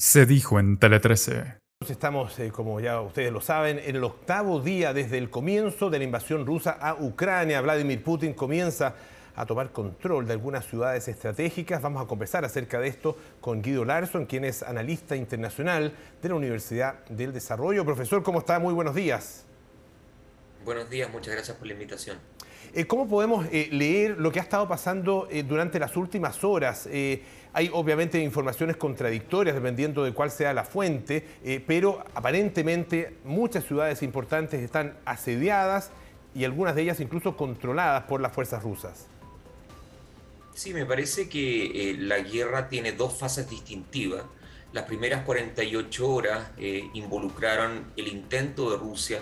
Se dijo en Tele 13. Estamos, eh, como ya ustedes lo saben, en el octavo día desde el comienzo de la invasión rusa a Ucrania. Vladimir Putin comienza a tomar control de algunas ciudades estratégicas. Vamos a conversar acerca de esto con Guido Larson, quien es analista internacional de la Universidad del Desarrollo. Profesor, ¿cómo está? Muy buenos días. Buenos días, muchas gracias por la invitación. Eh, ¿Cómo podemos eh, leer lo que ha estado pasando eh, durante las últimas horas? hay obviamente informaciones contradictorias dependiendo de cuál sea la fuente, pero aparentemente muchas ciudades importantes están asediadas y algunas de ellas incluso controladas por las fuerzas rusas. Sí, me parece que la guerra tiene dos fases distintivas. Las primeras 48 horas involucraron el intento de Rusia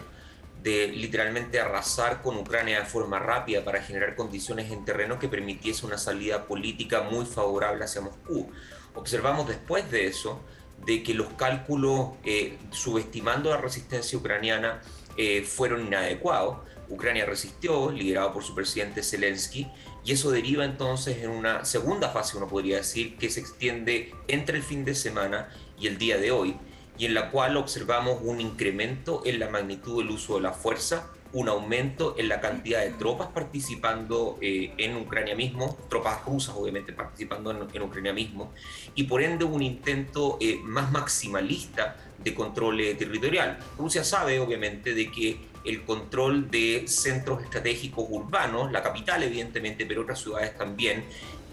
de literalmente arrasar con Ucrania de forma rápida para generar condiciones en terreno que permitiese una salida política muy favorable hacia Moscú. Observamos después de eso de que los cálculos eh, subestimando la resistencia ucraniana eh, fueron inadecuados. Ucrania resistió, liderado por su presidente Zelensky, y eso deriva entonces en una segunda fase, uno podría decir, que se extiende entre el fin de semana y el día de hoy, y en la cual observamos un incremento en la magnitud del uso de la fuerza, un aumento en la cantidad de tropas participando eh, en Ucrania mismo, tropas rusas obviamente participando en, Ucrania mismo, y por ende un intento eh, más maximalista de control eh, territorial. Rusia sabe obviamente de que el control de centros estratégicos urbanos, la capital evidentemente, pero otras ciudades también,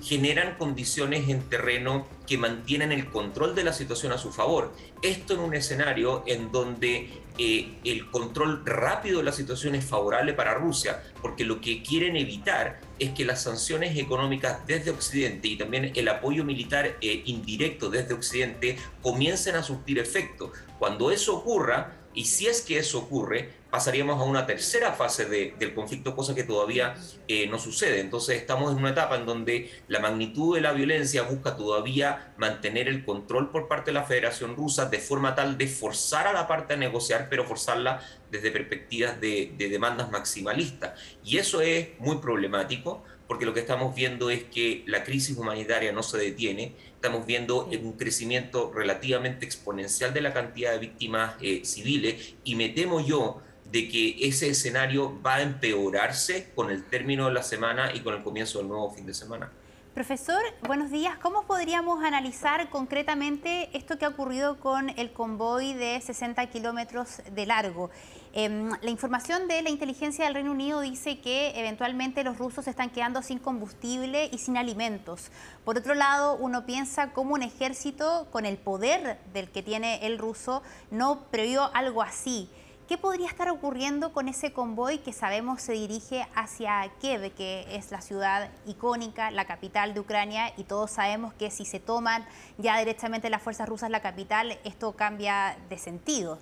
generan condiciones en terreno que mantienen el control de la situación a su favor. Esto en un escenario en donde eh, el control rápido de la situación es favorable para Rusia, porque lo que quieren evitar es que las sanciones económicas desde Occidente y también el apoyo militar eh, indirecto desde Occidente comiencen a surtir efecto. Cuando eso ocurra, y si es que eso ocurre, pasaríamos a una tercera fase del conflicto, cosa que todavía eh, no sucede. Entonces estamos en una etapa en donde la magnitud de la violencia busca todavía mantener el control por parte de la Federación Rusa de forma tal de forzar a la parte a negociar, pero forzarla desde perspectivas de, de demandas maximalistas. Y eso es muy problemático porque lo que estamos viendo es que la crisis humanitaria no se detiene, estamos viendo un crecimiento relativamente exponencial de la cantidad de víctimas eh, civiles y me temo yo de que ese escenario va a empeorarse con el término de la semana y con el comienzo del nuevo fin de semana. Profesor, buenos días. ¿Cómo podríamos analizar concretamente esto que ha ocurrido con el convoy de 60 kilómetros de largo? Em, la información de la inteligencia del Reino Unido dice que eventualmente los rusos están quedando sin combustible y sin alimentos. Por otro lado, uno piensa cómo un ejército con el poder del que tiene el ruso no previó algo así. ¿Qué podría estar ocurriendo con ese convoy que sabemos se dirige hacia Kiev, que es la ciudad icónica, la capital de Ucrania, y todos sabemos que si se toman ya directamente las fuerzas rusas la capital, esto cambia de sentido?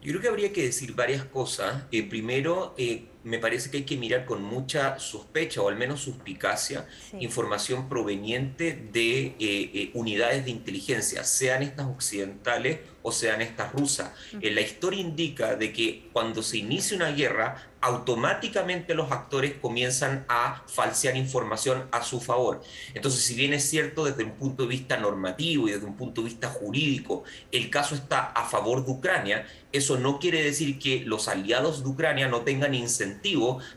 Yo creo que habría que decir varias cosas. Eh, primero, eh, me parece que hay que mirar con mucha sospecha o al menos suspicacia información proveniente de eh, unidades de inteligencia, sean estas occidentales o sean estas rusas. la historia indica de que cuando se inicia una guerra, automáticamente los actores comienzan a falsear información a su favor. Entonces, si bien es cierto desde un punto de vista normativo y desde un punto de vista jurídico, el caso está a favor de Ucrania, eso no quiere decir que los aliados de Ucrania no tengan incentivo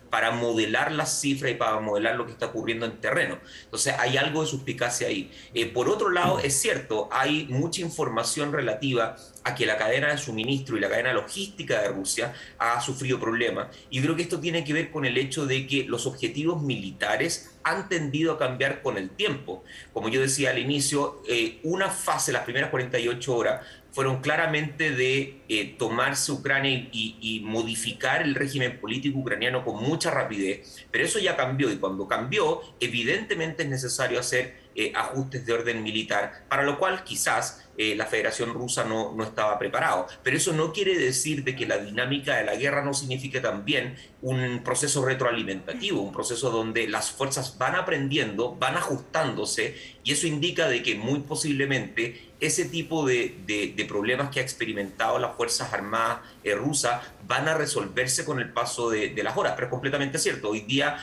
para modelar las cifras y para modelar lo que está ocurriendo en terreno. Entonces, hay algo de suspicacia ahí. Eh, por otro lado, es cierto, hay mucha información relativa a que la cadena de suministro y la cadena logística de Rusia ha sufrido problemas. Y creo que esto tiene que ver con el hecho de que los objetivos militares han tendido a cambiar con el tiempo. Como yo decía al inicio, eh, una fase, las primeras 48 horas, fueron claramente de eh, tomarse Ucrania y, modificar el régimen político ucraniano con mucha rapidez, pero eso ya cambió y cuando cambió, evidentemente es necesario hacer eh, ajustes de orden militar, para lo cual quizás eh, la Federación Rusa no, no estaba preparado. Pero eso no quiere decir de que la dinámica de la guerra no signifique también un proceso retroalimentativo, un proceso donde las fuerzas van aprendiendo, van ajustándose, y eso indica de que muy posiblemente ese tipo de, de, problemas que ha experimentado las Fuerzas Armadas eh, rusas van a resolverse con el paso de, las horas. Pero es completamente cierto, hoy día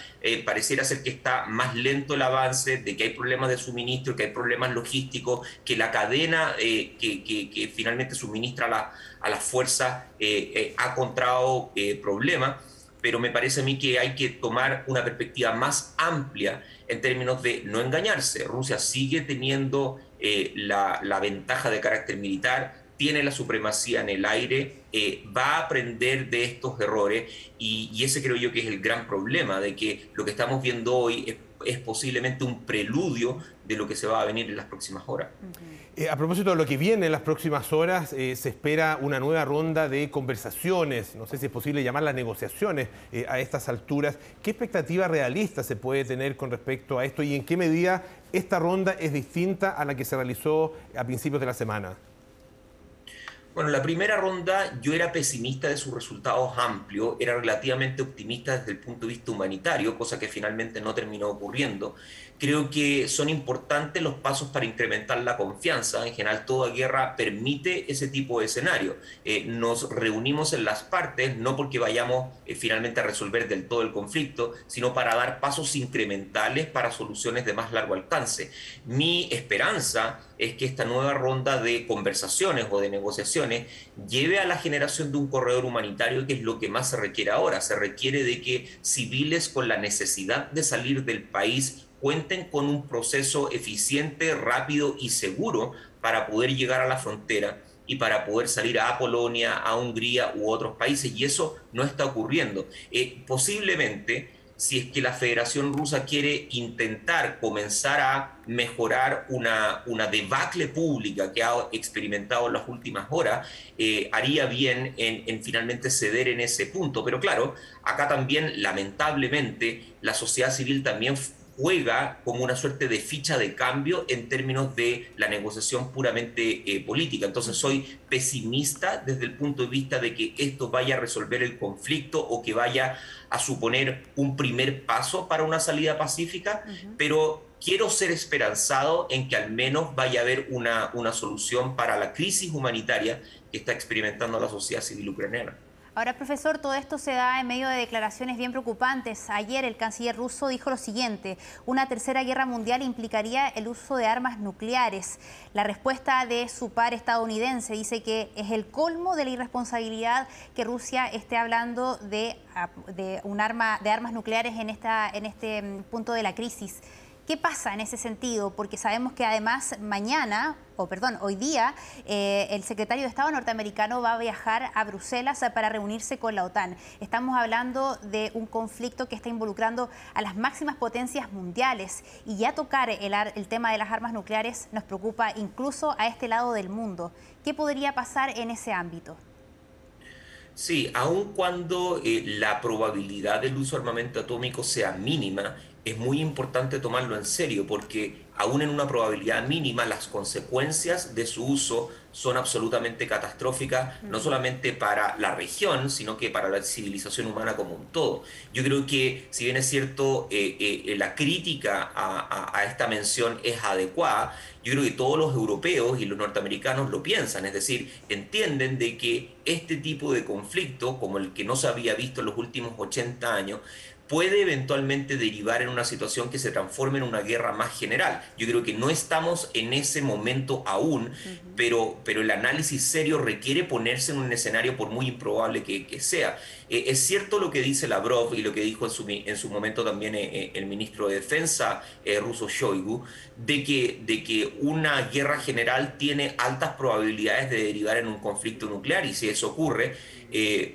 pareciera ser que está más lento el avance, de que hay problemas de suministro, que hay problemas logísticos, que la cadena que, que, finalmente suministra a la, a las fuerzas ha encontrado problemas pero me parece a mí que hay que tomar una perspectiva más amplia en términos de no engañarse. Rusia sigue teniendo eh, la, ventaja de carácter militar, tiene la supremacía en el aire, eh, va a aprender de estos errores y, y, ese creo yo que es el gran problema, de que lo que estamos viendo hoy es es posiblemente un preludio de lo que se va a venir en las próximas horas. Eh, a propósito de lo que viene en las próximas horas, eh, se espera una nueva ronda de conversaciones, no sé si es posible llamar las negociaciones eh, a estas alturas. ¿Qué expectativa realista se puede tener con respecto a esto y en qué medida esta ronda es distinta a la que se realizó a principios de la semana? Bueno, la primera ronda yo era pesimista de sus resultados amplios, era relativamente optimista desde el punto de vista humanitario, cosa que finalmente no terminó ocurriendo. Creo que son importantes los pasos para incrementar la confianza. En general, toda guerra permite ese tipo de escenario. Eh, nos reunimos en las partes, no porque vayamos eh, finalmente a resolver del todo el conflicto, sino para dar pasos incrementales para soluciones de más largo alcance. Mi esperanza es que esta nueva ronda de conversaciones o de negociaciones lleve a la generación de un corredor humanitario, que es lo que más se requiere ahora. Se requiere de que civiles con la necesidad de salir del país cuenten con un proceso eficiente, rápido y seguro para poder llegar a la frontera y para poder salir a Polonia, a Hungría u otros países. Y eso no está ocurriendo. Eh, posiblemente, si es que la Federación Rusa quiere intentar comenzar a mejorar una, una debacle pública que ha experimentado en las últimas horas, eh, haría bien en, en finalmente ceder en ese punto. Pero claro, acá también, lamentablemente, la sociedad civil también juega como una suerte de ficha de cambio en términos de la negociación puramente eh, política. Entonces soy pesimista desde el punto de vista de que esto vaya a resolver el conflicto o que vaya a suponer un primer paso para una salida pacífica, pero quiero ser esperanzado en que al menos vaya a haber una, una solución para la crisis humanitaria que está experimentando la sociedad civil ucraniana. Ahora, profesor, todo esto se da en medio de declaraciones bien preocupantes. Ayer el canciller ruso dijo lo siguiente, una tercera guerra mundial implicaría el uso de armas nucleares. La respuesta de su par estadounidense dice que es el colmo de la irresponsabilidad que Rusia esté hablando de, un arma, de armas nucleares en, esta, en este mm, punto de la crisis. ¿Qué pasa en ese sentido? Porque sabemos que además mañana, o perdón, hoy día, eh, el secretario de Estado norteamericano va a viajar a Bruselas para reunirse con la OTAN. Estamos hablando de un conflicto que está involucrando a las máximas potencias mundiales y ya tocar el, tema de las armas nucleares nos preocupa incluso a este lado del mundo. ¿Qué podría pasar en ese ámbito? Sí, aun cuando eh, la probabilidad del uso de armamento atómico sea mínima, es muy importante tomarlo en serio porque aún en una probabilidad mínima las consecuencias de su uso son absolutamente catastróficas, no solamente para la región, sino que para la civilización humana como un todo. Yo creo que, si bien es cierto, eh, eh, la crítica a, esta mención es adecuada, yo creo que todos los europeos y los norteamericanos lo piensan, es decir, entienden de que este tipo de conflicto, como el que no se había visto en los últimos 80 años, puede eventualmente derivar en una situación que se transforme en una guerra más general. Yo creo que no estamos en ese momento aún, pero, pero el análisis serio requiere ponerse en un escenario por muy improbable que, sea. Eh, es cierto lo que dice Lavrov y lo que dijo en su, en su momento también eh, eh, el ministro de Defensa ruso Shoigu, de que, de que una guerra general tiene altas probabilidades de derivar en un conflicto nuclear y si eso ocurre,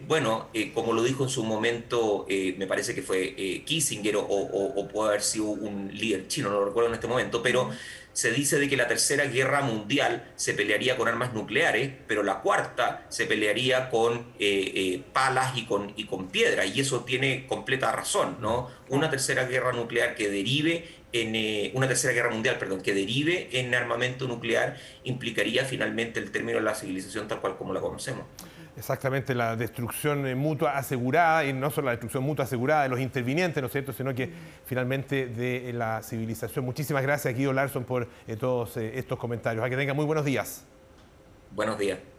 bueno, como lo dijo en su momento, me parece que fue eh, Kissinger o, puede haber sido un líder chino, no lo recuerdo en este momento, pero se dice de que la tercera guerra mundial se pelearía con armas nucleares, pero la cuarta se pelearía con eh, eh, palas y con, y con piedra, y eso tiene completa razón, ¿no? Una tercera guerra nuclear que derive en una tercera guerra mundial, perdón, que derive en armamento nuclear implicaría finalmente el término de la civilización tal cual como la conocemos. Exactamente, la destrucción eh, mutua asegurada, y no solo la destrucción mutua asegurada de los intervinientes, ¿no es cierto?, sino que finalmente de la civilización. Muchísimas gracias, Guido Larson, por eh, todos eh, estos comentarios. A que tenga muy buenos días. Buenos días.